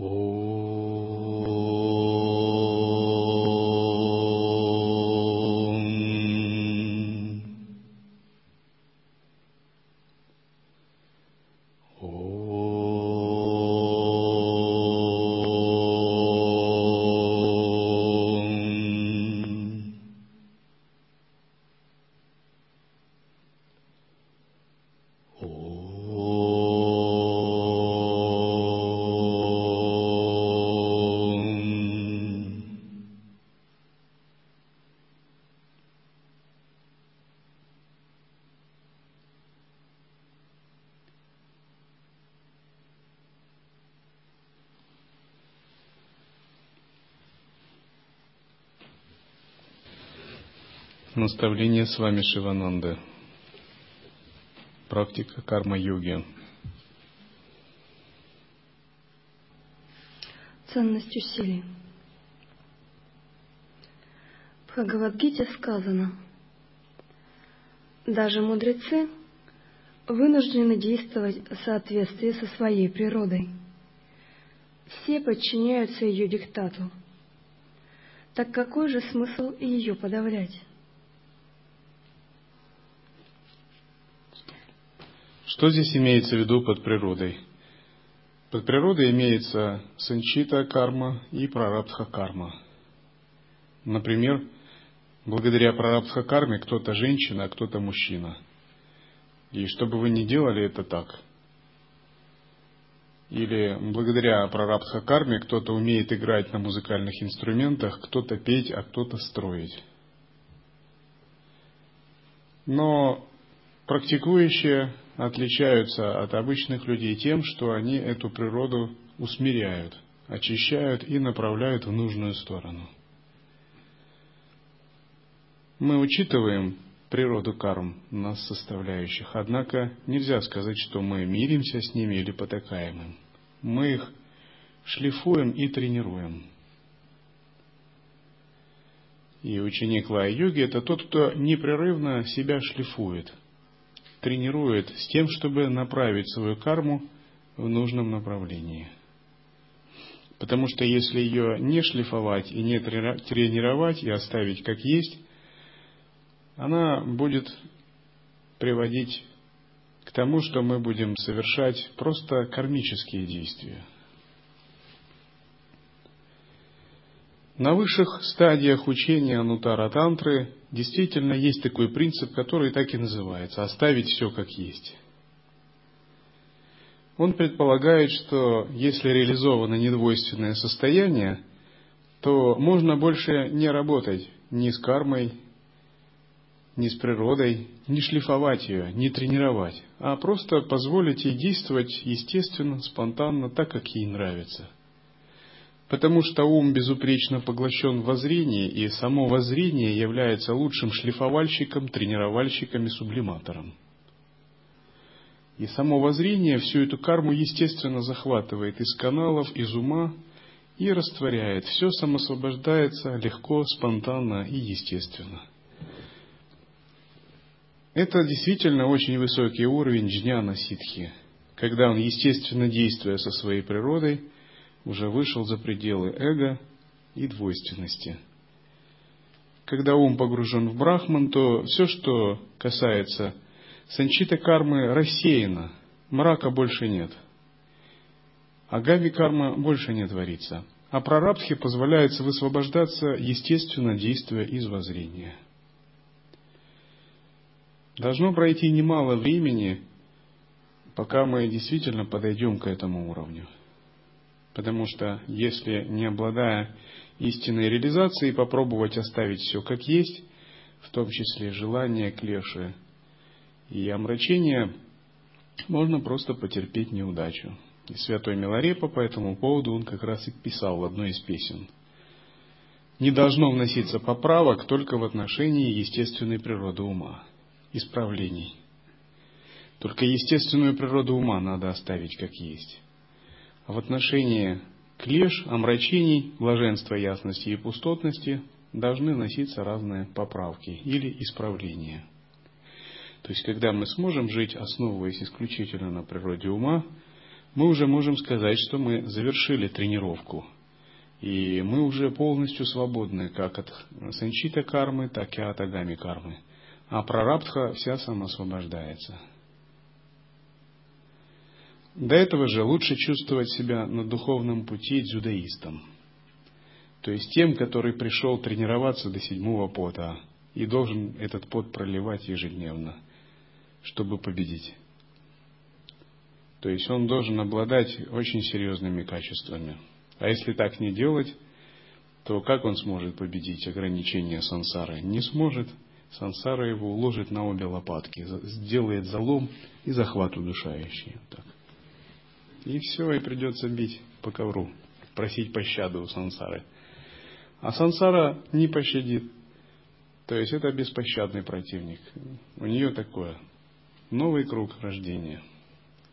Oh. Наставление с вами Шивананда. Практика карма-йоги. Ценность усилий. В Бхагавадгите сказано, даже мудрецы вынуждены действовать в соответствии со своей природой. Все подчиняются ее диктату. Так какой же смысл ее подавлять? Что здесь имеется в виду под природой? Под природой имеется санчита карма и прарабдха карма. Например, благодаря прарабдха карме кто-то женщина, а кто-то мужчина. И что бы вы ни делали, это так. Или благодаря прарабдха карме кто-то умеет играть на музыкальных инструментах, кто-то петь, а кто-то строить. Но практикующие отличаются от обычных людей тем, что они эту природу усмиряют, очищают и направляют в нужную сторону. Мы учитываем природу карм, нас составляющих, однако нельзя сказать, что мы миримся с ними или потакаем им. Мы их шлифуем и тренируем. И ученик лай-йоги – это тот, кто непрерывно себя шлифует – тренирует с тем, чтобы направить свою карму в нужном направлении. Потому что если ее не шлифовать и не тренировать и оставить как есть, она будет приводить к тому, что мы будем совершать просто кармические действия – На высших стадиях учения Анутара Тантры действительно есть такой принцип, который так и называется – оставить все как есть. Он предполагает, что если реализовано недвойственное состояние, то можно больше не работать ни с кармой, ни с природой, не шлифовать ее, не тренировать, а просто позволить ей действовать естественно, спонтанно, так, как ей нравится – потому что ум безупречно поглощен в воззрение, и само воззрение является лучшим шлифовальщиком, тренировальщиком и сублиматором. И само воззрение всю эту карму естественно захватывает из каналов, из ума и растворяет. Все самосвобождается легко, спонтанно и естественно. Это действительно очень высокий уровень джняна ситхи, когда он, естественно действуя со своей природой, уже вышел за пределы эго и двойственности. Когда ум погружен в брахман, то все, что касается санчита кармы, рассеяно, мрака больше нет. А гави карма больше не творится. А прарабдхи позволяется высвобождаться, естественно, действуя из воззрения. Должно пройти немало времени, пока мы действительно подойдем к этому уровню. Потому что если не обладая истинной реализацией, попробовать оставить все как есть, в том числе желания, клеши и омрачения, можно просто потерпеть неудачу. И святой Миларепа по этому поводу он как раз и писал в одной из песен. Не должно вноситься поправок только в отношении естественной природы ума, исправлений. Только естественную природу ума надо оставить как есть в отношении клеш, омрачений, блаженства ясности и пустотности должны носиться разные поправки или исправления. То есть, когда мы сможем жить, основываясь исключительно на природе ума, мы уже можем сказать, что мы завершили тренировку. И мы уже полностью свободны как от санчита кармы, так и от агами кармы. А прарабдха вся самоосвобождается. До этого же лучше чувствовать себя на духовном пути дзюдоистом. То есть тем, который пришел тренироваться до седьмого пота и должен этот пот проливать ежедневно, чтобы победить. То есть он должен обладать очень серьезными качествами. А если так не делать, то как он сможет победить ограничения сансары? Не сможет. Сансара его уложит на обе лопатки, сделает залом и захват удушающий. Так. И все, и придется бить по ковру, просить пощады у сансары. А сансара не пощадит. То есть это беспощадный противник. У нее такое. Новый круг рождения.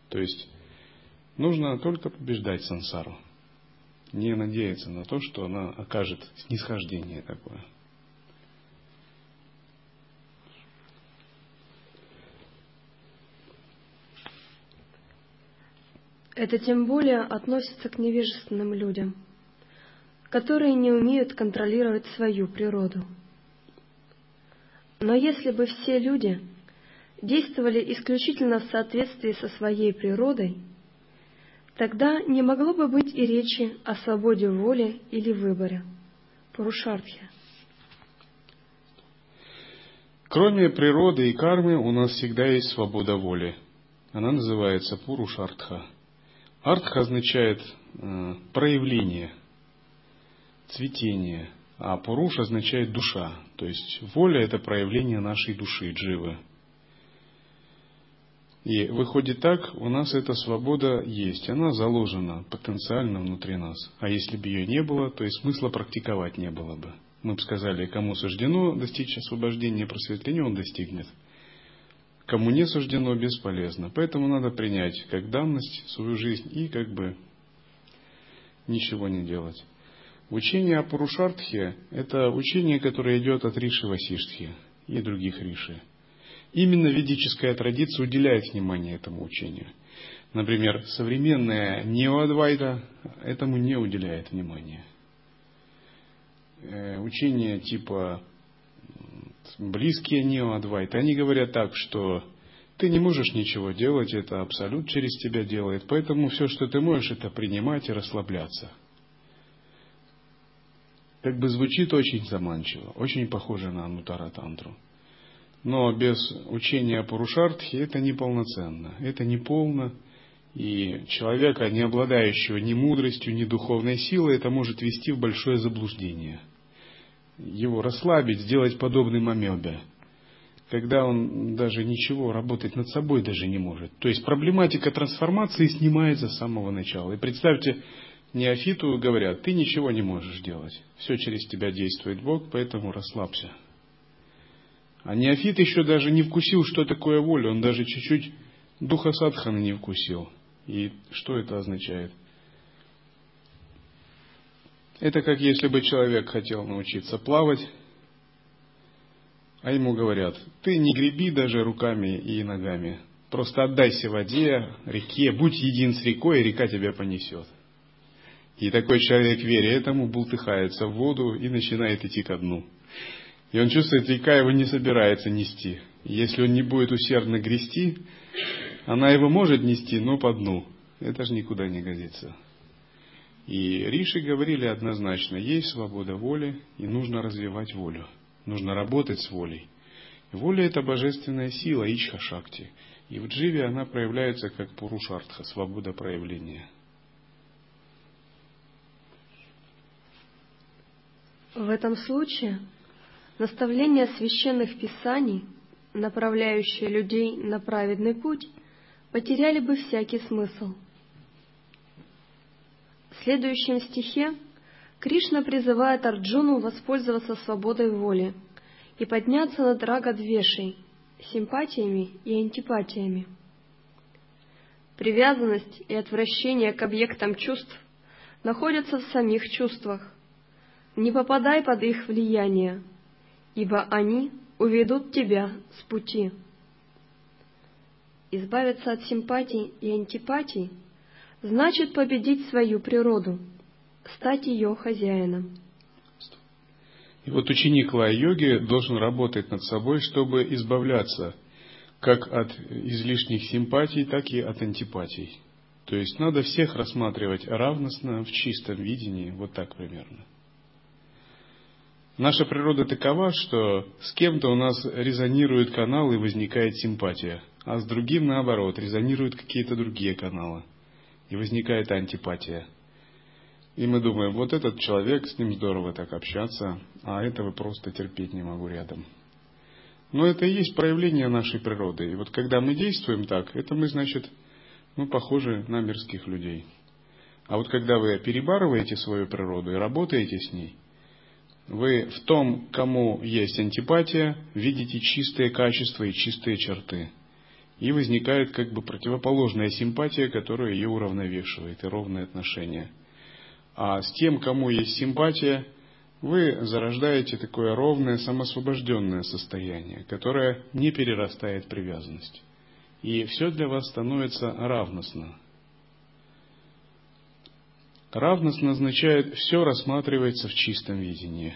То есть нужно только побеждать сансару. Не надеяться на то, что она окажет снисхождение такое. Это тем более относится к невежественным людям, которые не умеют контролировать свою природу. Но если бы все люди действовали исключительно в соответствии со своей природой, тогда не могло бы быть и речи о свободе воли или выборе. Пурушартхи. Кроме природы и кармы у нас всегда есть свобода воли. Она называется Пурушартха – Артха означает э, проявление, цветение, а Пуруш означает душа. То есть воля – это проявление нашей души, дживы. И выходит так, у нас эта свобода есть, она заложена потенциально внутри нас. А если бы ее не было, то и смысла практиковать не было бы. Мы бы сказали, кому суждено достичь освобождения и просветления, он достигнет – Кому не суждено, бесполезно. Поэтому надо принять как данность свою жизнь и как бы ничего не делать. Учение о Пурушартхе – это учение, которое идет от Риши Васиштхи и других Риши. Именно ведическая традиция уделяет внимание этому учению. Например, современная неоадвайта этому не уделяет внимания. Э, учение типа близкие неоадвайты, они говорят так, что ты не можешь ничего делать, это абсолют через тебя делает, поэтому все, что ты можешь, это принимать и расслабляться. Как бы звучит очень заманчиво, очень похоже на Анутара Тантру. Но без учения Пурушартхи это неполноценно, это не полно, и человека, не обладающего ни мудростью, ни духовной силой, это может вести в большое заблуждение – его расслабить, сделать подобным амебе, когда он даже ничего работать над собой даже не может. То есть проблематика трансформации снимается с самого начала. И представьте, неофиту говорят, ты ничего не можешь делать. Все через тебя действует Бог, поэтому расслабься. А неофит еще даже не вкусил, что такое воля. Он даже чуть-чуть духа садхана не вкусил. И что это означает? Это как если бы человек хотел научиться плавать, а ему говорят, ты не греби даже руками и ногами, просто отдайся воде, реке, будь един с рекой, и река тебя понесет. И такой человек, веря этому, бултыхается в воду и начинает идти ко дну. И он чувствует, река его не собирается нести. Если он не будет усердно грести, она его может нести, но по дну. Это же никуда не годится. И Риши говорили однозначно, есть свобода воли, и нужно развивать волю. Нужно работать с волей. Воля – это божественная сила, Ичха-шакти. И в дживе она проявляется как пурушартха, свобода проявления. В этом случае наставления священных писаний, направляющие людей на праведный путь, потеряли бы всякий смысл – в следующем стихе Кришна призывает Арджуну воспользоваться свободой воли и подняться над рагадвешей, симпатиями и антипатиями. Привязанность и отвращение к объектам чувств находятся в самих чувствах. Не попадай под их влияние, ибо они уведут тебя с пути. Избавиться от симпатий и антипатий – значит победить свою природу, стать ее хозяином. И вот ученик лай-йоги должен работать над собой, чтобы избавляться как от излишних симпатий, так и от антипатий. То есть надо всех рассматривать равностно, в чистом видении, вот так примерно. Наша природа такова, что с кем-то у нас резонирует канал и возникает симпатия, а с другим, наоборот, резонируют какие-то другие каналы, и возникает антипатия. И мы думаем, вот этот человек, с ним здорово так общаться, а этого просто терпеть не могу рядом. Но это и есть проявление нашей природы. И вот когда мы действуем так, это мы, значит, мы похожи на мирских людей. А вот когда вы перебарываете свою природу и работаете с ней – вы в том, кому есть антипатия, видите чистые качества и чистые черты. И возникает как бы противоположная симпатия, которая ее уравновешивает, и ровные отношения. А с тем, кому есть симпатия, вы зарождаете такое ровное, самосвобожденное состояние, которое не перерастает привязанность. И все для вас становится равностно, Равностно означает, все рассматривается в чистом видении.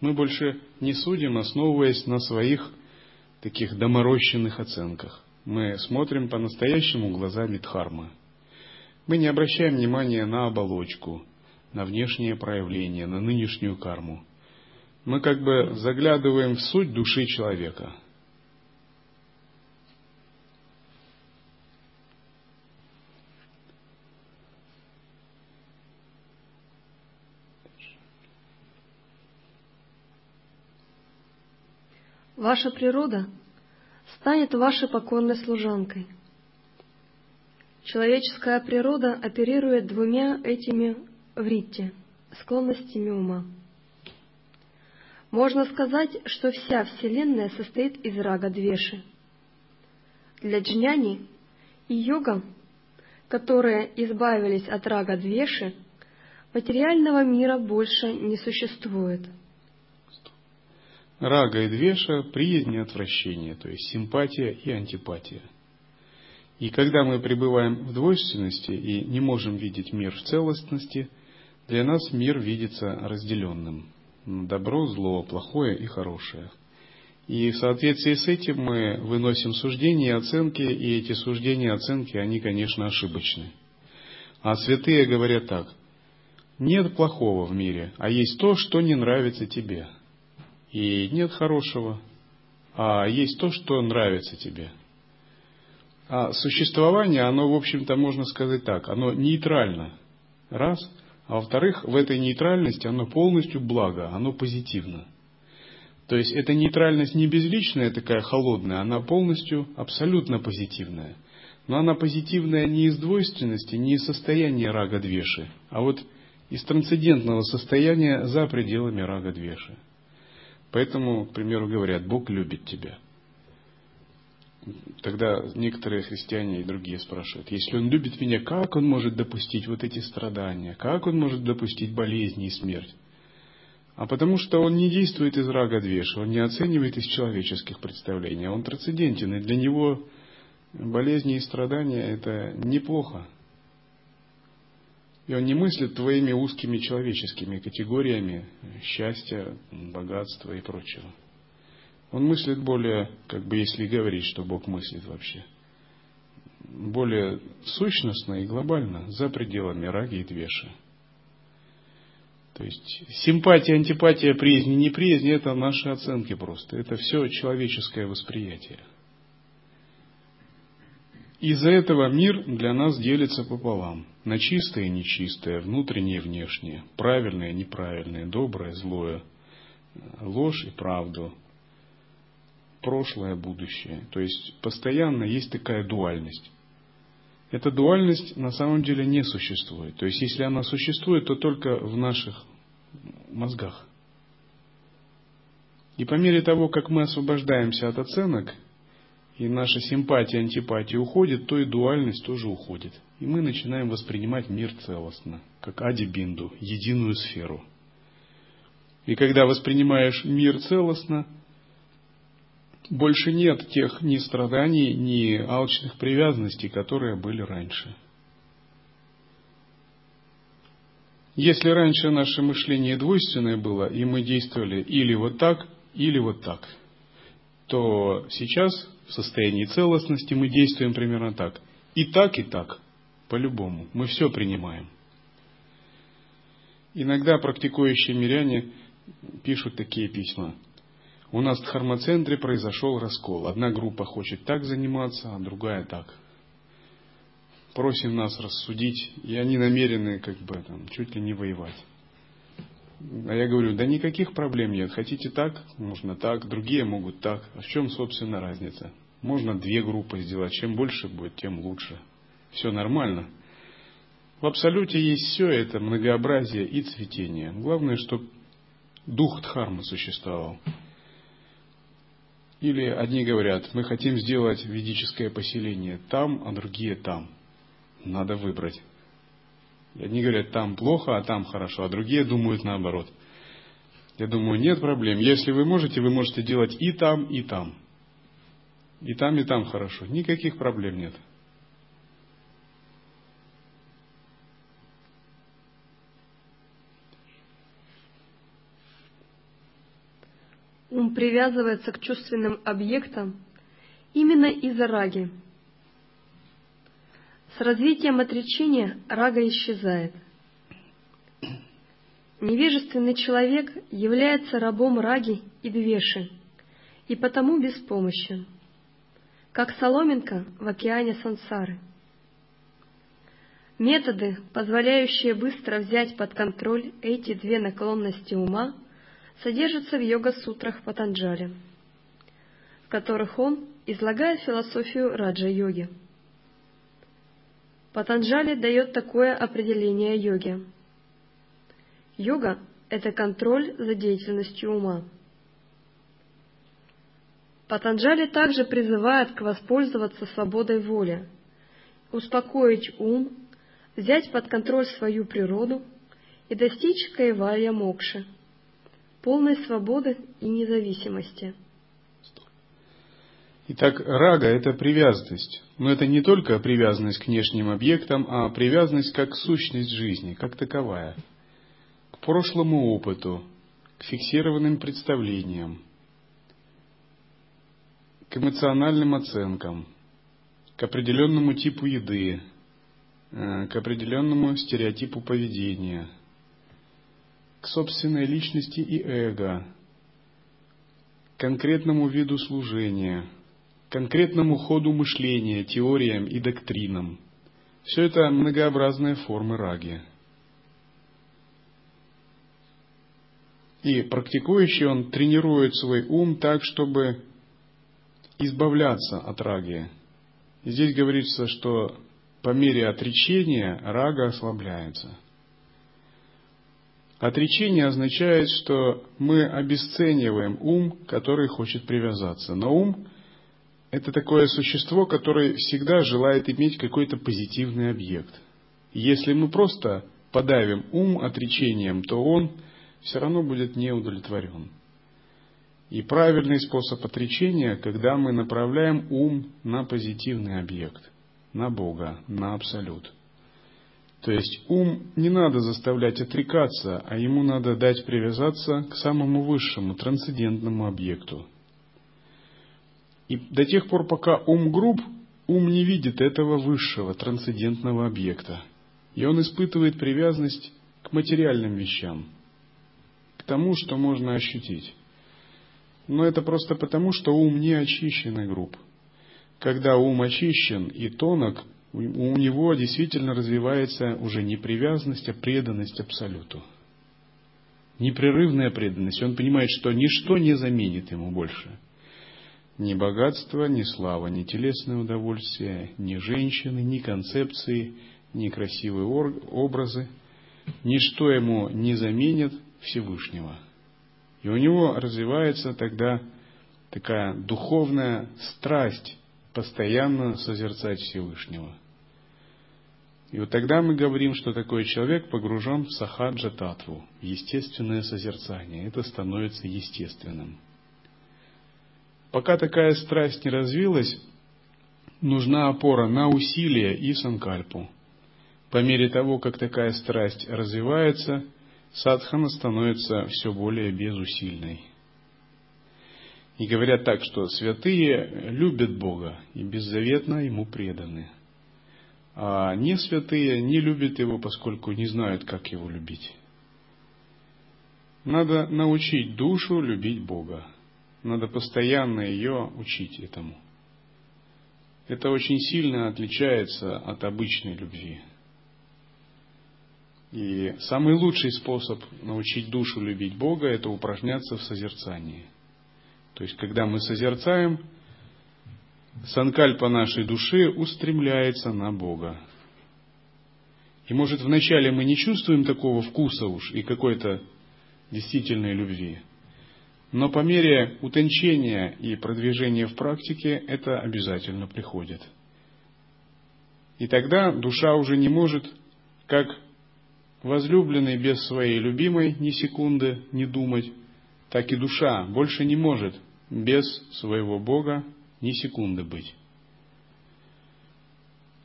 Мы больше не судим, основываясь на своих таких доморощенных оценках. Мы смотрим по-настоящему глазами Дхармы. Мы не обращаем внимания на оболочку, на внешнее проявление, на нынешнюю карму. Мы как бы заглядываем в суть души человека – Ваша природа станет вашей покорной служанкой. Человеческая природа оперирует двумя этими вритте, склонностями ума. Можно сказать, что вся Вселенная состоит из рага Двеши. Для джняни и йога, которые избавились от рага Двеши, материального мира больше не существует – Рага и двеша – приязнь и отвращение, то есть симпатия и антипатия. И когда мы пребываем в двойственности и не можем видеть мир в целостности, для нас мир видится разделенным. Добро, зло, плохое и хорошее. И в соответствии с этим мы выносим суждения и оценки, и эти суждения и оценки, они, конечно, ошибочны. А святые говорят так. Нет плохого в мире, а есть то, что не нравится тебе – и нет хорошего, а есть то, что нравится тебе. А существование, оно, в общем-то, можно сказать так, оно нейтрально. Раз. А во-вторых, в этой нейтральности оно полностью благо, оно позитивно. То есть эта нейтральность не безличная, такая холодная, она полностью, абсолютно позитивная. Но она позитивная не из двойственности, не из состояния рага двеши, а вот из трансцендентного состояния за пределами рага двеши. Поэтому, к примеру, говорят, Бог любит тебя. Тогда некоторые христиане и другие спрашивают, если Он любит меня, как Он может допустить вот эти страдания? Как Он может допустить болезни и смерть? А потому что Он не действует из рага двеша, Он не оценивает из человеческих представлений, Он трансцендентен, и для Него болезни и страдания – это неплохо. И он не мыслит твоими узкими человеческими категориями счастья, богатства и прочего. Он мыслит более, как бы если говорить, что Бог мыслит вообще, более сущностно и глобально, за пределами раги и двеши. То есть симпатия, антипатия, приязнь, неприязнь – это наши оценки просто. Это все человеческое восприятие. Из-за этого мир для нас делится пополам – на чистое и нечистое, внутреннее и внешнее, правильное и неправильное, доброе, злое, ложь и правду, прошлое, будущее. То есть постоянно есть такая дуальность. Эта дуальность на самом деле не существует. То есть если она существует, то только в наших мозгах. И по мере того, как мы освобождаемся от оценок, и наша симпатия, антипатия уходит, то и дуальность тоже уходит. И мы начинаем воспринимать мир целостно, как ади-бинду, единую сферу. И когда воспринимаешь мир целостно, больше нет тех ни страданий, ни алчных привязанностей, которые были раньше. Если раньше наше мышление двойственное было, и мы действовали или вот так, или вот так, то сейчас в состоянии целостности мы действуем примерно так. И так, и так, по-любому. Мы все принимаем. Иногда практикующие миряне пишут такие письма. У нас в дхармоцентре произошел раскол. Одна группа хочет так заниматься, а другая так. Просим нас рассудить, и они намерены как бы там, чуть ли не воевать. А я говорю, да никаких проблем нет. Хотите так, можно так, другие могут так. А в чем, собственно, разница? Можно две группы сделать. Чем больше будет, тем лучше. Все нормально. В абсолюте есть все это многообразие и цветение. Главное, чтобы дух Дхармы существовал. Или одни говорят, мы хотим сделать ведическое поселение там, а другие там. Надо выбрать. Одни говорят, там плохо, а там хорошо, а другие думают наоборот. Я думаю, нет проблем. Если вы можете, вы можете делать и там, и там. И там, и там хорошо. Никаких проблем нет. Ум привязывается к чувственным объектам именно из-за раги. С развитием отречения рага исчезает. Невежественный человек является рабом раги и двеши, и потому беспомощен, как соломинка в океане сансары. Методы, позволяющие быстро взять под контроль эти две наклонности ума, содержится в йога-сутрах Патанджали, в которых он излагает философию раджа-йоги. Патанджали дает такое определение йоги. Йога – это контроль за деятельностью ума. Патанджали также призывает к воспользоваться свободой воли, успокоить ум, взять под контроль свою природу и достичь каевая мокши – полной свободы и независимости. Итак, рага – это привязанность. Но это не только привязанность к внешним объектам, а привязанность как сущность жизни, как таковая. К прошлому опыту, к фиксированным представлениям, к эмоциональным оценкам, к определенному типу еды, э, к определенному стереотипу поведения – к собственной личности и эго, конкретному виду служения, конкретному ходу мышления, теориям и доктринам. Все это многообразные формы раги. И практикующий он тренирует свой ум так, чтобы избавляться от раги. И здесь говорится, что по мере отречения рага ослабляется – Отречение означает, что мы обесцениваем ум, который хочет привязаться. Но ум – это такое существо, которое всегда желает иметь какой-то позитивный объект. Если мы просто подавим ум отречением, то он все равно будет не удовлетворен. И правильный способ отречения, когда мы направляем ум на позитивный объект, на Бога, на Абсолют – то есть ум не надо заставлять отрекаться, а ему надо дать привязаться к самому высшему, трансцендентному объекту. И до тех пор, пока ум груб, ум не видит этого высшего, трансцендентного объекта. И он испытывает привязанность к материальным вещам, к тому, что можно ощутить. Но это просто потому, что ум не очищен и груб. Когда ум очищен и тонок, у него действительно развивается уже не привязанность, а преданность Абсолюту. Непрерывная преданность. Он понимает, что ничто не заменит ему больше. Ни богатство, ни слава, ни телесное удовольствие, ни женщины, ни концепции, ни красивые образы. Ничто ему не заменит Всевышнего. И у него развивается тогда такая духовная страсть постоянно созерцать Всевышнего – и вот тогда мы говорим, что такой человек погружен в сахаджа татву, естественное созерцание. Это становится естественным. Пока такая страсть не развилась, нужна опора на усилие и санкальпу. по мере того, как такая страсть развивается, садхана становится все более безусильной. И говорят так, что святые любят Бога и беззаветно Ему преданы. А не святые не любят Его, поскольку не знают, как Его любить. Надо научить душу любить Бога. Надо постоянно ее учить этому. Это очень сильно отличается от обычной любви. И самый лучший способ научить душу любить Бога – это упражняться в созерцании. То есть, когда мы созерцаем, санкальпа нашей души устремляется на Бога. И может вначале мы не чувствуем такого вкуса уж и какой-то действительной любви. Но по мере утончения и продвижения в практике это обязательно приходит. И тогда душа уже не может, как возлюбленный без своей любимой ни секунды не думать, так и душа больше не может без своего Бога ни секунды быть.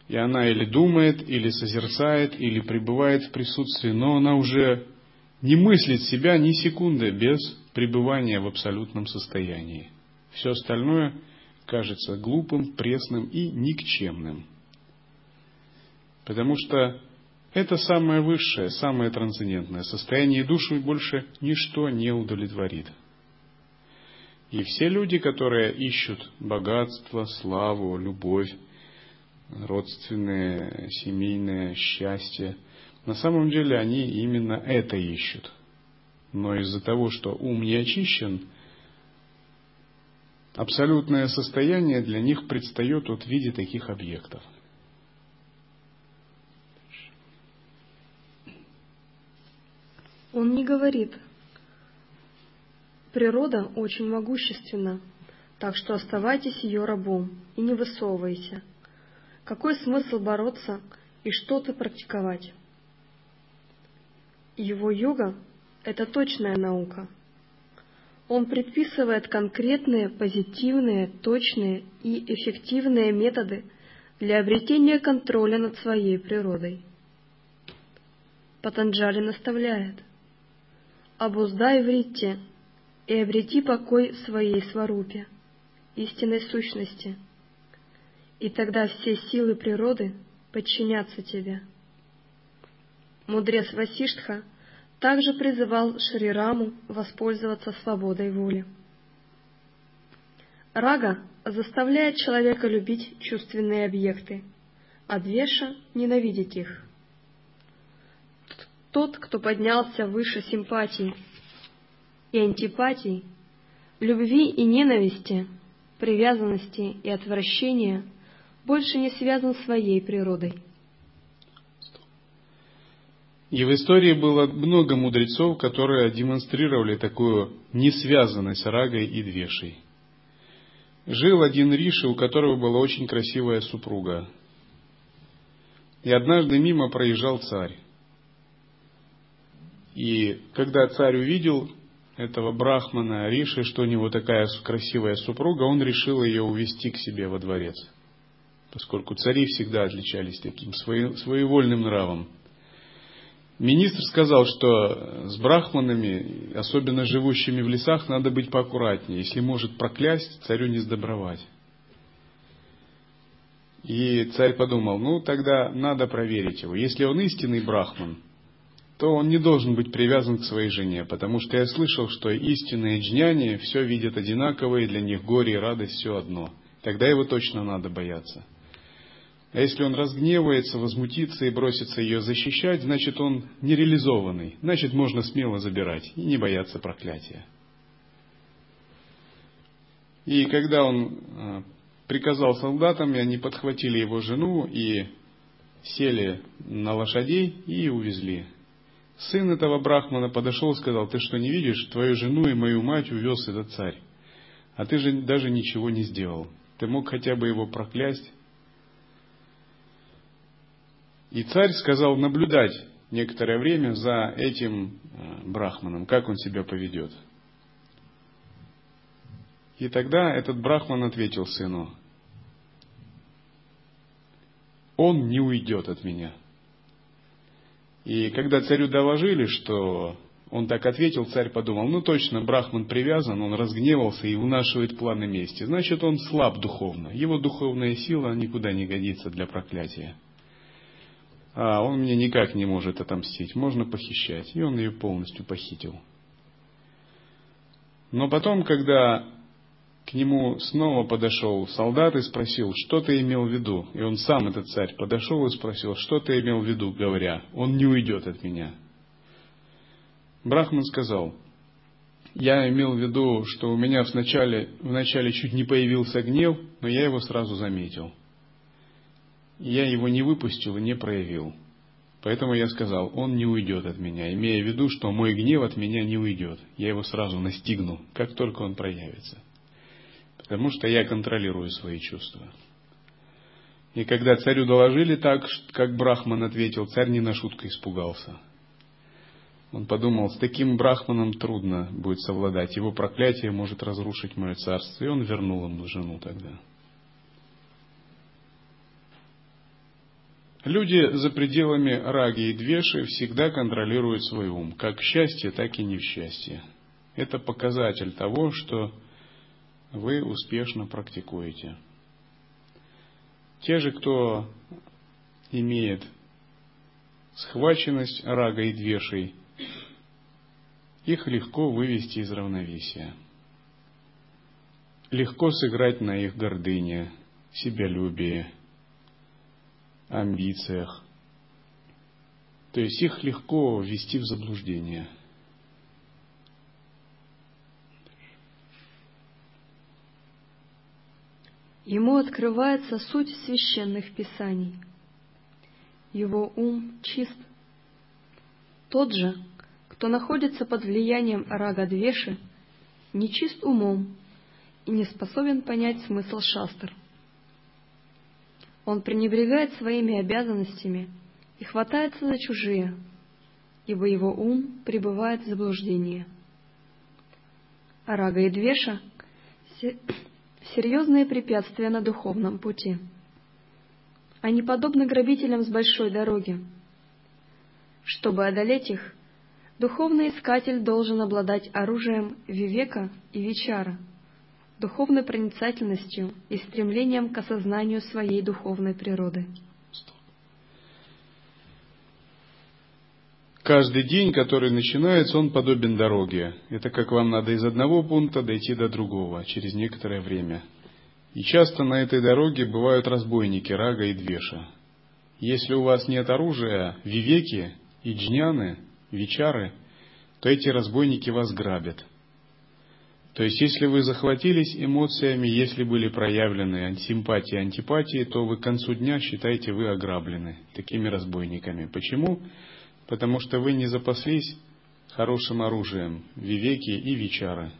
И она или думает, или созерцает, или пребывает в присутствии, но она уже не мыслит себя ни секунды без пребывания в абсолютном состоянии. Все остальное кажется глупым, пресным и никчемным. Потому что это самое высшее, самое трансцендентное состояние, и душу больше ничто не удовлетворит. И все люди, которые ищут богатство, славу, любовь, родственное, семейное счастье – на самом деле они именно это ищут. Но из-за того, что ум не очищен, абсолютное состояние для них предстает вот в виде таких объектов. Он не говорит. Природа очень могущественна, так что оставайтесь ее рабом и не высовывайся. Какой смысл бороться и что-то практиковать? Его йога – это точная наука. Он предписывает конкретные, позитивные, точные и эффективные методы для обретения контроля над своей природой. Патанджали наставляет «Обуздай вритте и обрети покой в своей сварупе, истинной сущности, и тогда все силы природы подчинятся тебе». Мудрец Васиштха также призывал Шрираму воспользоваться свободой воли. Рага заставляет человека любить чувственные объекты, а Двеша – ненавидеть их. Тот, кто поднялся выше симпатии и антипатии, любви и ненависти, привязанности и отвращения, больше не связан своей природой – и в истории было много мудрецов, которые демонстрировали такую несвязанность рагой и двешей. Жил один Риши, у которого была очень красивая супруга. И однажды мимо проезжал царь. И когда царь увидел этого брахмана Риши, что у него такая красивая супруга, он решил ее увести к себе во дворец. Поскольку цари всегда отличались таким своевольным нравом. Министр сказал, что с брахманами, особенно живущими в лесах, надо быть поаккуратнее. Если может проклясть, царю не сдобровать. И царь подумал, ну тогда надо проверить его. Если он истинный брахман, то он не должен быть привязан к своей жене, потому что я слышал, что истинные джняне все видят одинаково, и для них горе и радость все одно. Тогда его точно надо бояться. А если он разгневается, возмутится и бросится ее защищать, значит он нереализованный, значит можно смело забирать и не бояться проклятия. И когда он а, приказал солдатам, и они подхватили его жену и сели на лошадей и увезли. Сын этого брахмана подошел и сказал, ты что не видишь, твою жену и мою мать увез этот царь, а ты же даже ничего не сделал. Ты мог хотя бы его проклясть, и царь сказал наблюдать некоторое время за этим э, брахманом, как он себя поведет. И тогда этот брахман ответил сыну, он не уйдет от меня. И когда царю доложили, что он так ответил, царь подумал, ну точно, Брахман привязан, он разгневался и вынашивает планы мести. Значит, он слаб духовно. Его духовная сила никуда не годится для проклятия. А он мне никак не может отомстить, можно похищать. И он ее полностью похитил. Но потом, когда к нему снова подошел солдат и спросил, что ты имел в виду? И он сам, этот царь, подошел и спросил, что ты имел в виду, говоря, он не уйдет от меня. Брахман сказал, я имел в виду, что у меня вначале, вначале чуть не появился гнев, но я его сразу заметил. Я его не выпустил и не проявил. Поэтому я сказал, он не уйдет от меня, имея в виду, что мой гнев от меня не уйдет. Я его сразу настигну, как только он проявится. Потому что я контролирую свои чувства. И когда царю доложили так, как Брахман ответил, царь не на шутку испугался. Он подумал, с таким брахманом трудно будет совладать, его проклятие может разрушить мое царство, и он вернул ему жену тогда. Люди за пределами раги и двеши всегда контролируют свой ум, как в счастье, так и не в счастье. Это показатель того, что вы успешно практикуете. Те же, кто имеет схваченность рага и двешей, их легко вывести из равновесия. Легко сыграть на их гордыне, себялюбии, амбициях. То есть их легко ввести в заблуждение. Ему открывается суть священных писаний. Его ум чист. Тот же, кто находится под влиянием рага-двеши, нечист умом и не способен понять смысл шастр. Он пренебрегает своими обязанностями и хватается за чужие, ибо его ум пребывает в заблуждении. Арага и Двеша — серьезные препятствия на духовном пути. Они подобны грабителям с большой дороги. Чтобы одолеть их, духовный искатель должен обладать оружием вивека и вичара — духовной проницательностью и стремлением к осознанию своей духовной природы. Каждый день, который начинается, он подобен дороге. Это как вам надо из одного пункта дойти до другого через некоторое время. И часто на этой дороге бывают разбойники Рага и Двеша. Если у вас нет оружия, вивеки и джняны, вичары, то эти разбойники вас грабят – то есть, если вы захватились эмоциями, если были проявлены симпатии антипатии, то вы к концу дня считаете, вы ограблены такими разбойниками. Почему? Потому что вы не запаслись хорошим оружием, вивеки и вичара.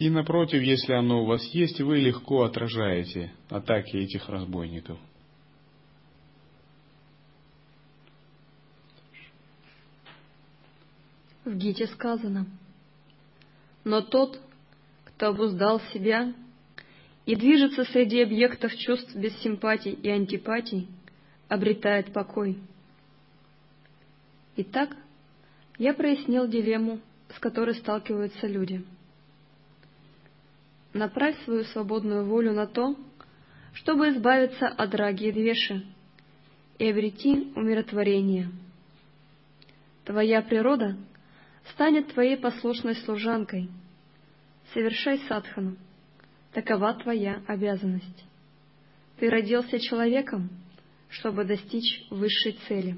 И напротив, если оно у вас есть, вы легко отражаете атаки этих разбойников. В Гите сказано – но тот, кто обуздал себя и движется среди объектов чувств без симпатий и антипатий, обретает покой. Итак, я прояснил дилемму, с которой сталкиваются люди. Направь свою свободную волю на то, чтобы избавиться от драги и двеши и обрети умиротворение. Твоя природа станет твоей послушной служанкой. Совершай садхану. Такова твоя обязанность. Ты родился человеком, чтобы достичь высшей цели.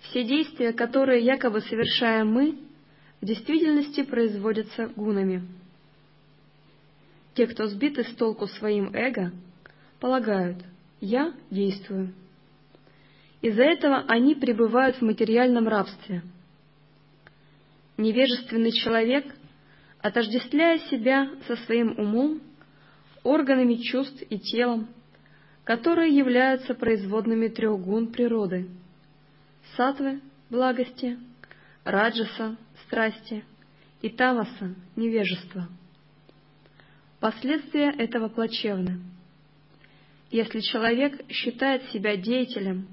Все действия, которые якобы совершаем мы, в действительности производятся гунами. Те, кто сбиты с толку своим эго, полагают «я действую», из-за этого они пребывают в материальном рабстве. Невежественный человек, отождествляя себя со своим умом, органами чувств и телом, которые являются производными трех гун природы — сатвы — благости, раджаса — страсти и тамаса — невежества. Последствия этого плачевны. если человек считает себя деятелем,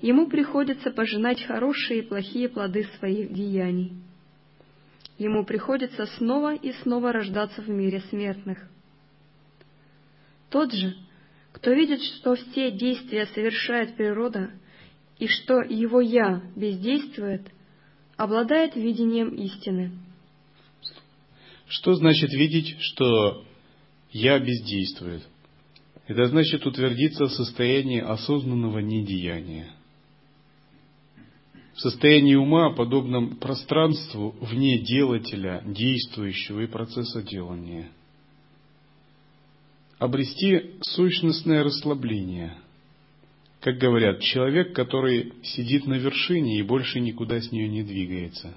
ему приходится пожинать хорошие и плохие плоды своих деяний. Ему приходится снова и снова рождаться в мире смертных. Тот же, кто видит, что все действия совершает природа, и что его «я» бездействует, обладает видением истины. Что значит видеть, что «я» бездействует? Это значит утвердиться в состоянии осознанного недеяния. В состоянии ума, подобном пространству вне делателя, действующего и процесса делания. Обрести сущностное расслабление. Как говорят, человек, который сидит на вершине и больше никуда с нее не двигается.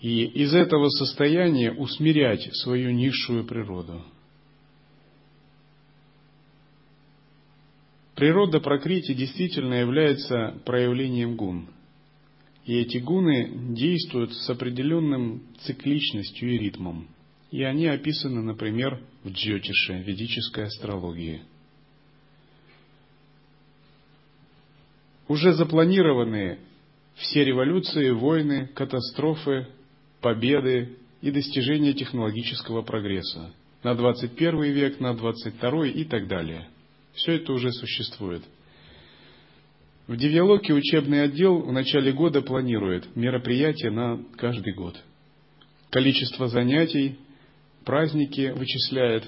И из этого состояния усмирять свою низшую природу – Природа Пракрити действительно является проявлением гун. И эти гуны действуют с определенным цикличностью и ритмом. И они описаны, например, в Джотише, ведической астрологии. Уже запланированы все революции, войны, катастрофы, победы и достижения технологического прогресса на 21 век, на 22 и так далее – все это уже существует. В Девиалоке учебный отдел в начале года планирует мероприятия на каждый год. Количество занятий, праздники вычисляет,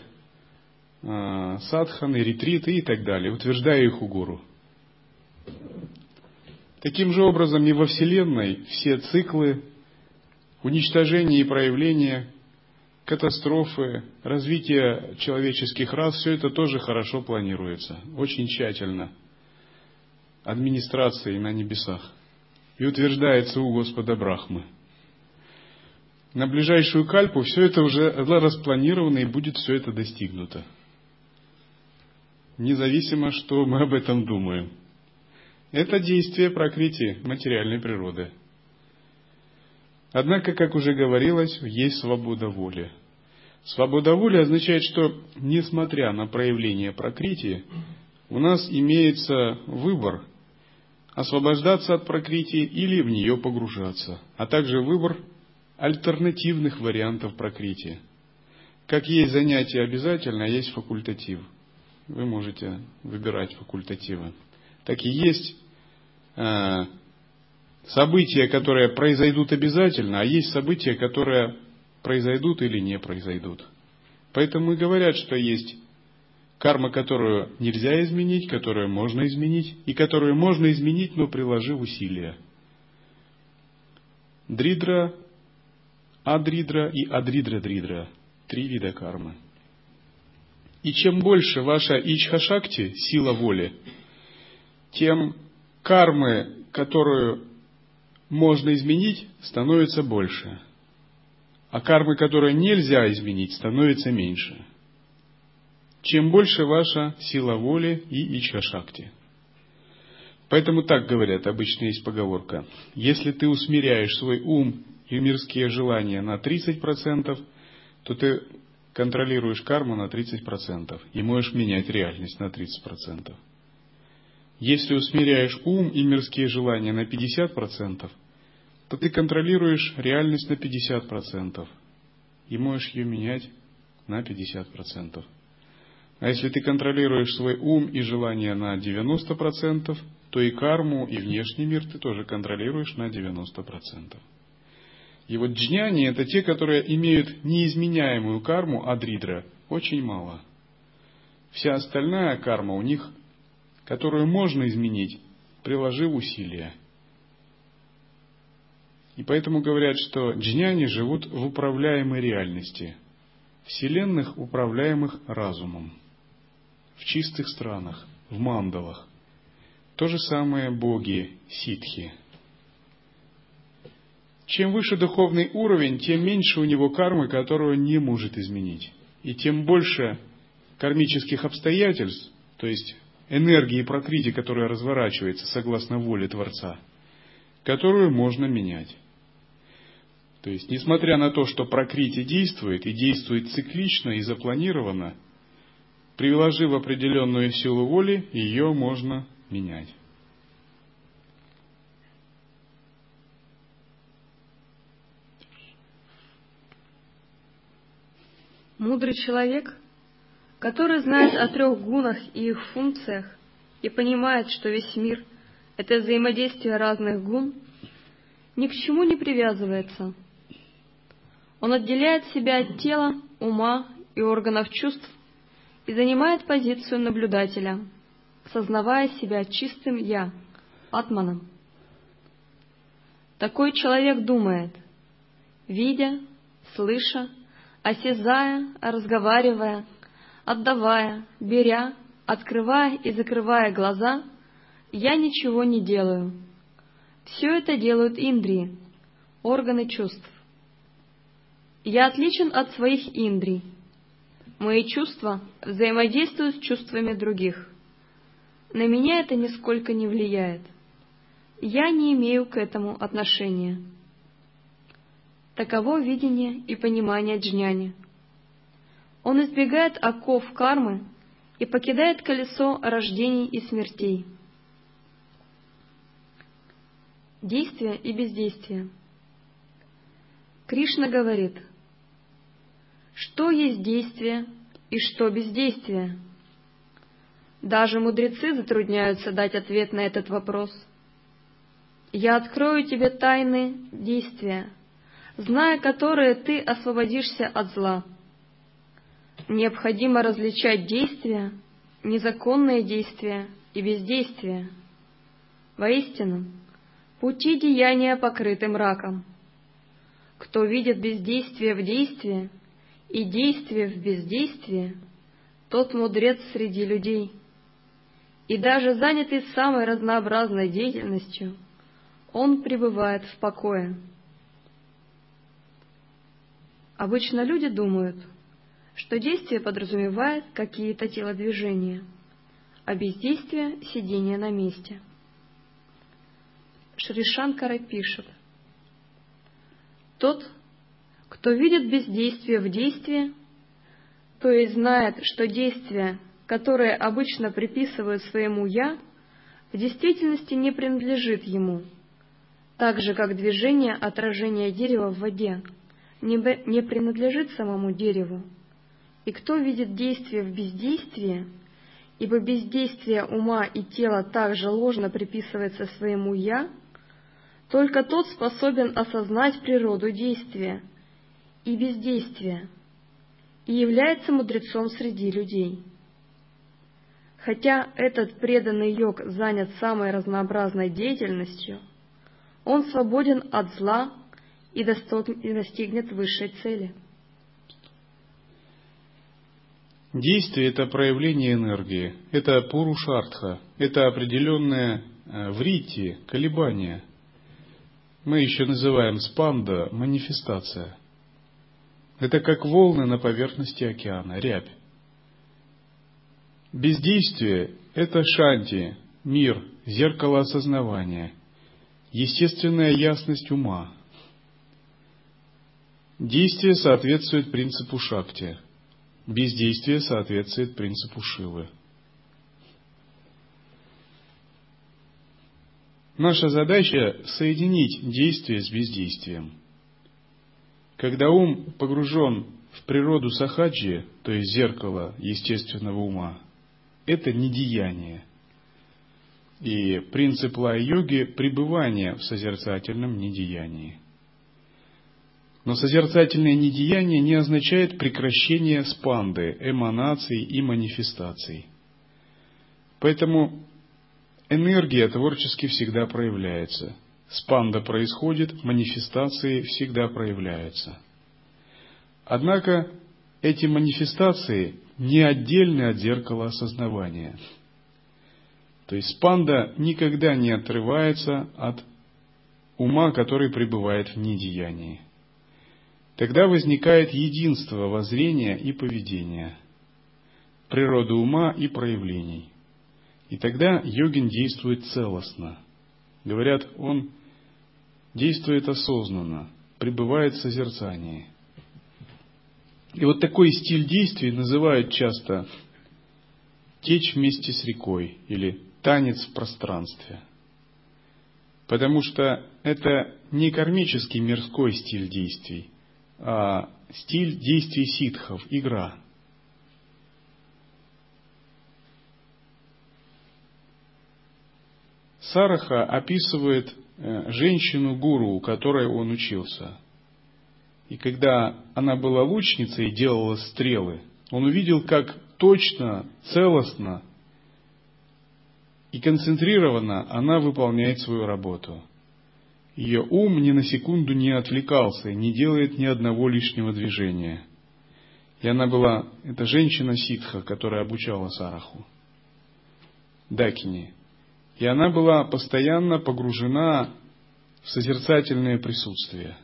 а, садханы, ретриты и так далее, утверждая их у гуру. Таким же образом и во Вселенной все циклы уничтожения и проявления катастрофы, развитие человеческих рас, все это тоже хорошо планируется, очень тщательно, администрацией на небесах. И утверждается у Господа Брахмы. На ближайшую кальпу все это уже распланировано и будет все это достигнуто. Независимо, что мы об этом думаем. Это действие прокрытия материальной природы – Однако, как уже говорилось, есть свобода воли. Свобода воли означает, что, несмотря на проявление прокритии, у нас имеется выбор освобождаться от прокритии или в нее погружаться, а также выбор альтернативных вариантов прокрития. Как есть занятие обязательно, а есть факультатив. Вы можете выбирать факультативы. Так и есть э, события, которые произойдут обязательно, а есть события, которые произойдут или не произойдут. Поэтому и говорят, что есть карма, которую нельзя изменить, которую можно изменить, и которую можно изменить, но приложив усилия. Дридра, адридра и адридра-дридра. Три вида кармы. И чем больше ваша ичхашакти, сила воли, тем кармы, которую можно изменить, становится больше. А кармы, которые нельзя изменить, становится меньше. Чем больше ваша сила воли и ичха-шакти. Поэтому так говорят, обычно есть поговорка. Если ты усмиряешь свой ум и мирские желания на 30%, то ты контролируешь карму на 30% и можешь менять реальность на 30%. Если усмиряешь ум и мирские желания на 50%, то ты контролируешь реальность на 50% и можешь ее менять на 50%. А если ты контролируешь свой ум и желания на 90%, то и карму, и внешний мир ты тоже контролируешь на 90%. И вот джняни – это те, которые имеют неизменяемую карму адридра, очень мало. Вся остальная карма у них которую можно изменить, приложив усилия. И поэтому говорят, что джняни живут в управляемой реальности, вселенных, управляемых разумом, в чистых странах, в мандалах. То же самое боги, ситхи. Чем выше духовный уровень, тем меньше у него кармы, которую он не может изменить. И тем больше кармических обстоятельств, то есть энергии прокрити, которая разворачивается согласно воле Творца, которую можно менять. То есть, несмотря на то, что прокрити действует и действует циклично и запланировано, приложив определенную силу воли, ее можно менять. Мудрый человек, который знает о трех гунах и их функциях и понимает, что весь мир — это взаимодействие разных гун, ни к чему не привязывается. Он отделяет себя от тела, ума и органов чувств и занимает позицию наблюдателя, сознавая себя чистым «я», атманом. Такой человек думает, видя, слыша, осязая, разговаривая, отдавая, беря, открывая и закрывая глаза, я ничего не делаю. Все это делают индрии, органы чувств. Я отличен от своих индрий. Мои чувства взаимодействуют с чувствами других. На меня это нисколько не влияет. Я не имею к этому отношения. Таково видение и понимание джняни. Он избегает оков кармы и покидает колесо рождений и смертей. Действие и бездействие. Кришна говорит, что есть действие и что бездействие. Даже мудрецы затрудняются дать ответ на этот вопрос. Я открою тебе тайны действия, зная которые ты освободишься от зла. Необходимо различать действия, незаконные действия и бездействие. Воистину, пути деяния покрыты мраком. Кто видит бездействие в действии и действие в бездействии, тот мудрец среди людей. И даже занятый самой разнообразной деятельностью, он пребывает в покое. Обычно люди думают, что действие подразумевает какие-то телодвижения, а бездействие — сидение на месте. Шришанкара пишет, «Тот, кто видит бездействие в действии, то есть знает, что действие, которое обычно приписывают своему «я», в действительности не принадлежит ему, так же, как движение отражения дерева в воде — не принадлежит самому дереву. И кто видит действие в бездействии, ибо бездействие ума и тела также ложно приписывается своему «я», только тот способен осознать природу действия и бездействия и является мудрецом среди людей. Хотя этот преданный йог занят самой разнообразной деятельностью, он свободен от зла, и достигнет высшей цели. Действие – это проявление энергии, это пурушартха, это определенное э, врити, колебание. Мы еще называем спанда – манифестация. Это как волны на поверхности океана, рябь. Бездействие – это шанти, мир, зеркало осознавания, естественная ясность ума, Действие соответствует принципу шакти. Бездействие соответствует принципу Шивы. Наша задача – соединить действие с бездействием. Когда ум погружен в природу сахаджи, то есть зеркало естественного ума, это не деяние. И принцип лай-йоги – пребывание в созерцательном недеянии – но созерцательное недеяние не означает прекращение спанды, эманаций и манифестаций. Поэтому энергия творчески всегда проявляется. Спанда происходит, манифестации всегда проявляются. Однако эти манифестации не отдельны от зеркала осознавания. То есть спанда никогда не отрывается от ума, который пребывает в недеянии. Тогда возникает единство воззрения и поведения, природы ума и проявлений. И тогда йогин действует целостно. Говорят, он действует осознанно, пребывает в созерцании. И вот такой стиль действий называют часто течь вместе с рекой или танец в пространстве. Потому что это не кармический мирской стиль действий, стиль действий ситхов, игра. Сараха описывает э, женщину-гуру, у которой он учился. И когда она была лучницей и делала стрелы, он увидел, как точно, целостно и концентрированно она выполняет свою работу. Ее ум ни на секунду не отвлекался не делает ни одного лишнего движения. И она была, это женщина ситха, которая обучала Сараху, Дакини. И она была постоянно погружена в созерцательное присутствие.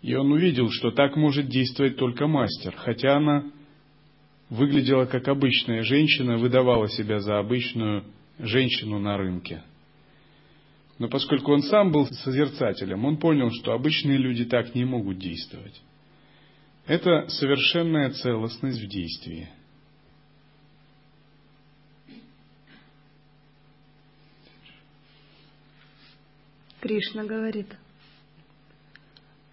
И он увидел, что так может действовать только мастер, хотя она выглядела как обычная женщина, выдавала себя за обычную женщину на рынке. Но поскольку он сам был созерцателем, он понял, что обычные люди так не могут действовать. Это совершенная целостность в действии. Кришна говорит,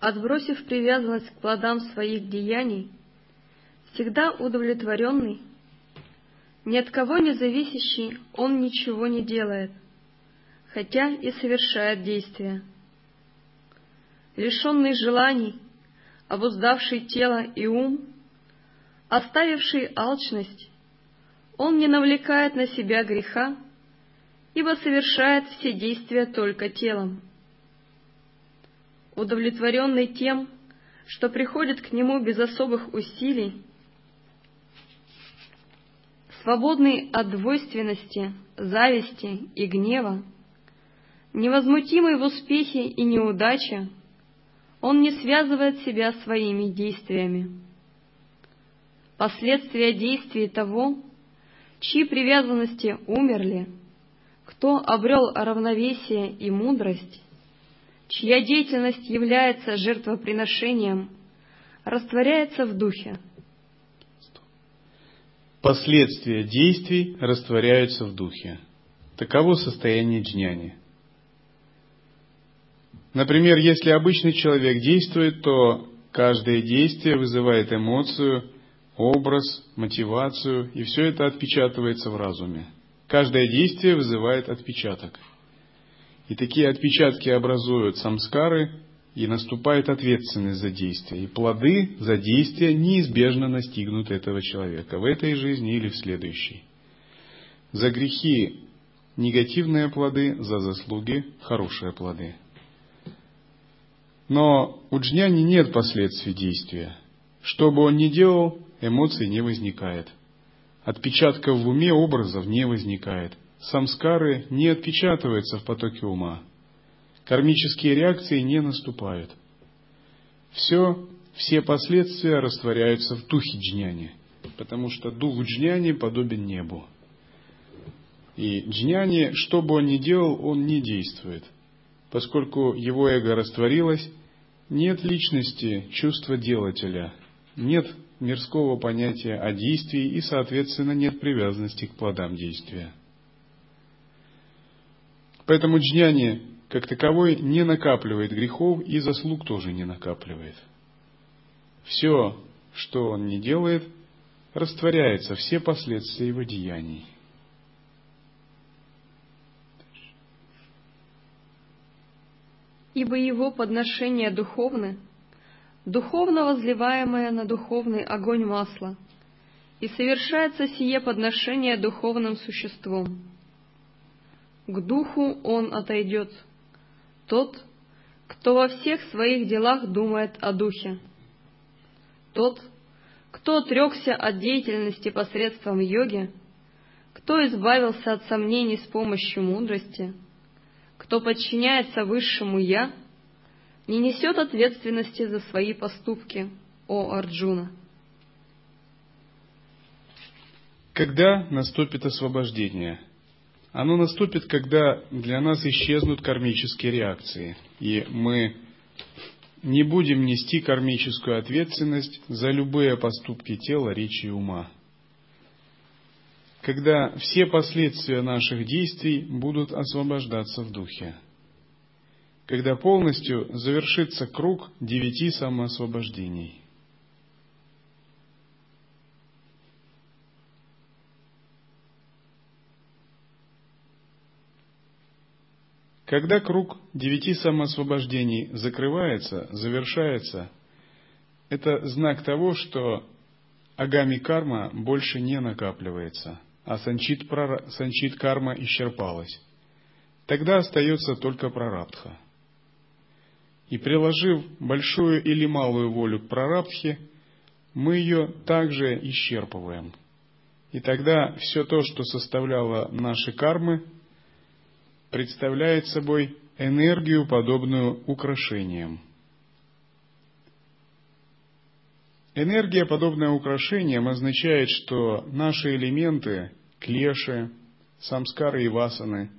отбросив привязанность к плодам своих деяний, всегда удовлетворенный, ни от кого не зависящий, он ничего не делает, хотя и совершает действия. Лишенный желаний, обуздавший тело и ум, оставивший алчность, он не навлекает на себя греха, ибо совершает все действия только телом. Удовлетворенный тем, что приходит к нему без особых усилий, свободный от двойственности, зависти и гнева, невозмутимый в успехе и неудаче, он не связывает себя своими действиями. Последствия действий того, чьи привязанности умерли, кто обрел равновесие и мудрость, чья деятельность является жертвоприношением, растворяется в духе – Последствия действий растворяются в духе. Таково состояние джняни. Например, если обычный человек действует, то каждое действие вызывает эмоцию, образ, мотивацию, и все это отпечатывается в разуме. Каждое действие вызывает отпечаток. И такие отпечатки образуют самскары, и наступает ответственность за действие. И плоды за действие неизбежно настигнут этого человека в этой жизни или в следующей. За грехи негативные плоды, за заслуги хорошие плоды. Но у джняни нет последствий действия. Что бы он ни делал, эмоций не возникает. Отпечатков в уме образов не возникает. Самскары не отпечатываются в потоке ума кармические реакции не наступают. Все, все последствия растворяются в духе джняни, потому что дух джняни подобен небу. И джняни, что бы он ни делал, он не действует. Поскольку его эго растворилось, нет личности, чувства делателя, нет мирского понятия о действии и, соответственно, нет привязанности к плодам действия. Поэтому джняни как таковой не накапливает грехов и заслуг тоже не накапливает. Все, что он не делает, растворяется, все последствия его деяний. Ибо его подношение духовны, духовно возливаемое на духовный огонь масла, и совершается сие подношение духовным существом. К духу он отойдет – тот, кто во всех своих делах думает о духе. Тот, кто отрекся от деятельности посредством йоги, кто избавился от сомнений с помощью мудрости, кто подчиняется высшему «Я», не несет ответственности за свои поступки, о Арджуна. Когда наступит освобождение? оно наступит, когда для нас исчезнут кармические реакции, и мы не будем нести кармическую ответственность за любые поступки тела, речи и ума. Когда все последствия наших действий будут освобождаться в духе. Когда полностью завершится круг девяти самоосвобождений. Когда круг девяти самоосвобождений закрывается, завершается, это знак того, что агами карма больше не накапливается, а санчит, прара... санчит карма исчерпалась. Тогда остается только прарабдха. И приложив большую или малую волю к прарабдхе, мы ее также исчерпываем. И тогда все то, что составляло наши кармы, представляет собой энергию, подобную украшениям. Энергия, подобная украшениям, означает, что наши элементы, клеши, самскары и васаны,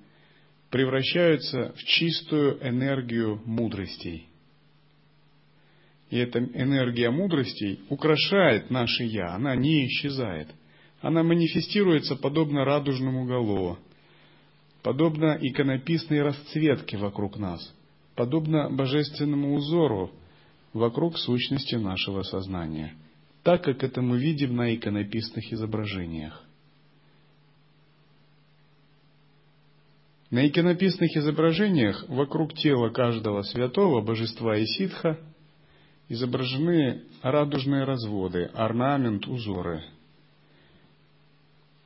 превращаются в чистую энергию мудростей. И эта энергия мудростей украшает наше «я», она не исчезает. Она манифестируется подобно радужному голову, подобно иконописной расцветке вокруг нас, подобно божественному узору, вокруг сущности нашего сознания, так как это мы видим на иконописных изображениях. На иконописных изображениях вокруг тела каждого святого, божества и ситха изображены радужные разводы, орнамент, узоры.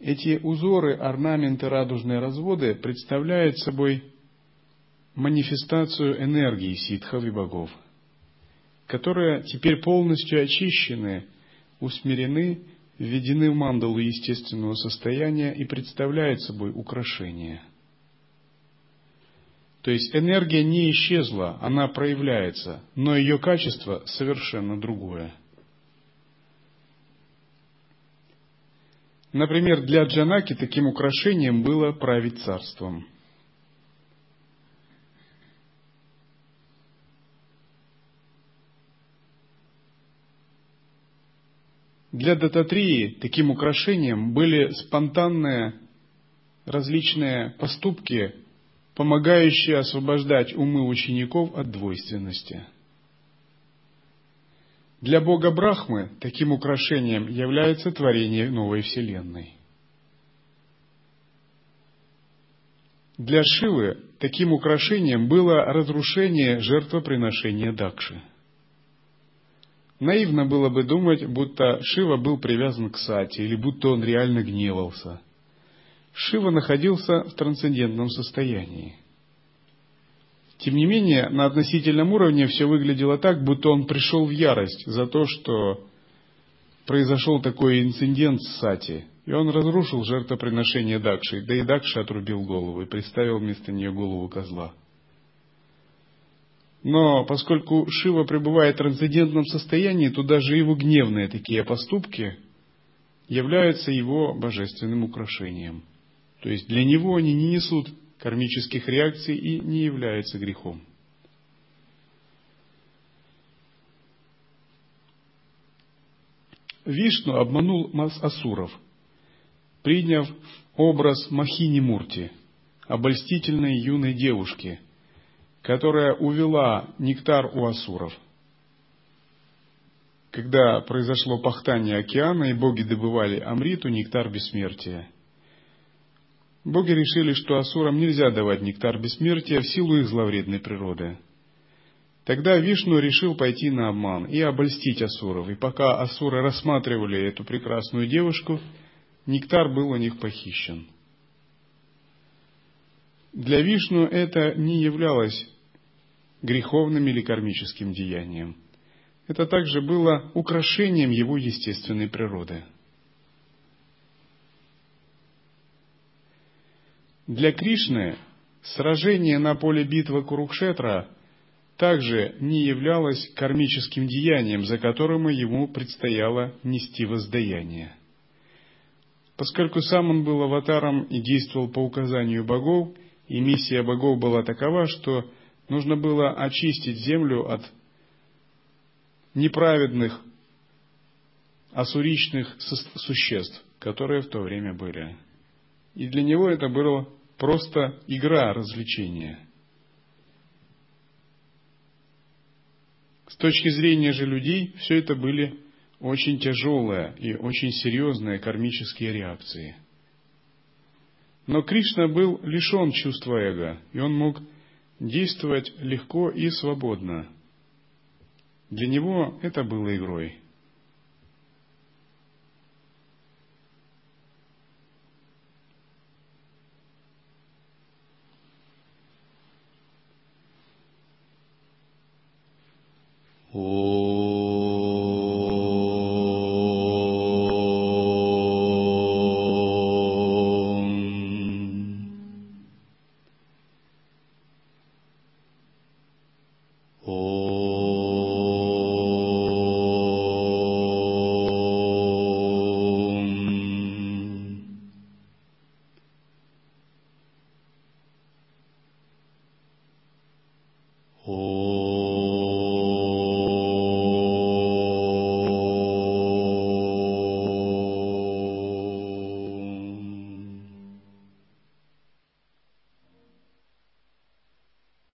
Эти узоры, орнаменты, радужные разводы представляют собой манифестацию энергии ситхов и богов – которые теперь полностью очищены, усмирены, введены в мандалу естественного состояния и представляют собой украшение. То есть энергия не исчезла, она проявляется, но ее качество совершенно другое. Например, для Джанаки таким украшением было править царством – Для Дататрии таким украшением были спонтанные различные поступки, помогающие освобождать умы учеников от двойственности. Для Бога Брахмы таким украшением является творение новой Вселенной. Для Шивы таким украшением было разрушение жертвоприношения Дакши – Наивно было бы думать, будто Шива был привязан к Сати, или будто он реально гневался. Шива находился в трансцендентном состоянии. Тем не менее, на относительном уровне все выглядело так, будто он пришел в ярость за то, что произошел такой инцидент с Сати, и он разрушил жертвоприношение Дакши, да и Дакши отрубил голову и приставил вместо нее голову козла. Но поскольку Шива пребывает в трансцендентном состоянии, то даже его гневные такие поступки являются его божественным украшением. То есть для него они не несут кармических реакций и не являются грехом. Вишну обманул Асуров, приняв образ Махини Мурти, обольстительной юной девушки – которая увела нектар у асуров. Когда произошло пахтание океана, и боги добывали амриту, нектар бессмертия. Боги решили, что асурам нельзя давать нектар бессмертия в силу их зловредной природы. Тогда Вишну решил пойти на обман и обольстить асуров, и пока асуры рассматривали эту прекрасную девушку, нектар был у них похищен. Для Вишну это не являлось греховным или кармическим деянием. Это также было украшением его естественной природы. Для Кришны сражение на поле битвы Курукшетра также не являлось кармическим деянием, за которым ему предстояло нести воздаяние. Поскольку сам он был аватаром и действовал по указанию богов, и миссия богов была такова, что Нужно было очистить землю от неправедных асуричных существ, которые в то время были. И для него это было просто игра, развлечение. С точки зрения же людей, все это были очень тяжелые и очень серьезные кармические реакции. Но Кришна был лишен чувства эго, и он мог действовать легко и свободно. Для него это было игрой. Oh.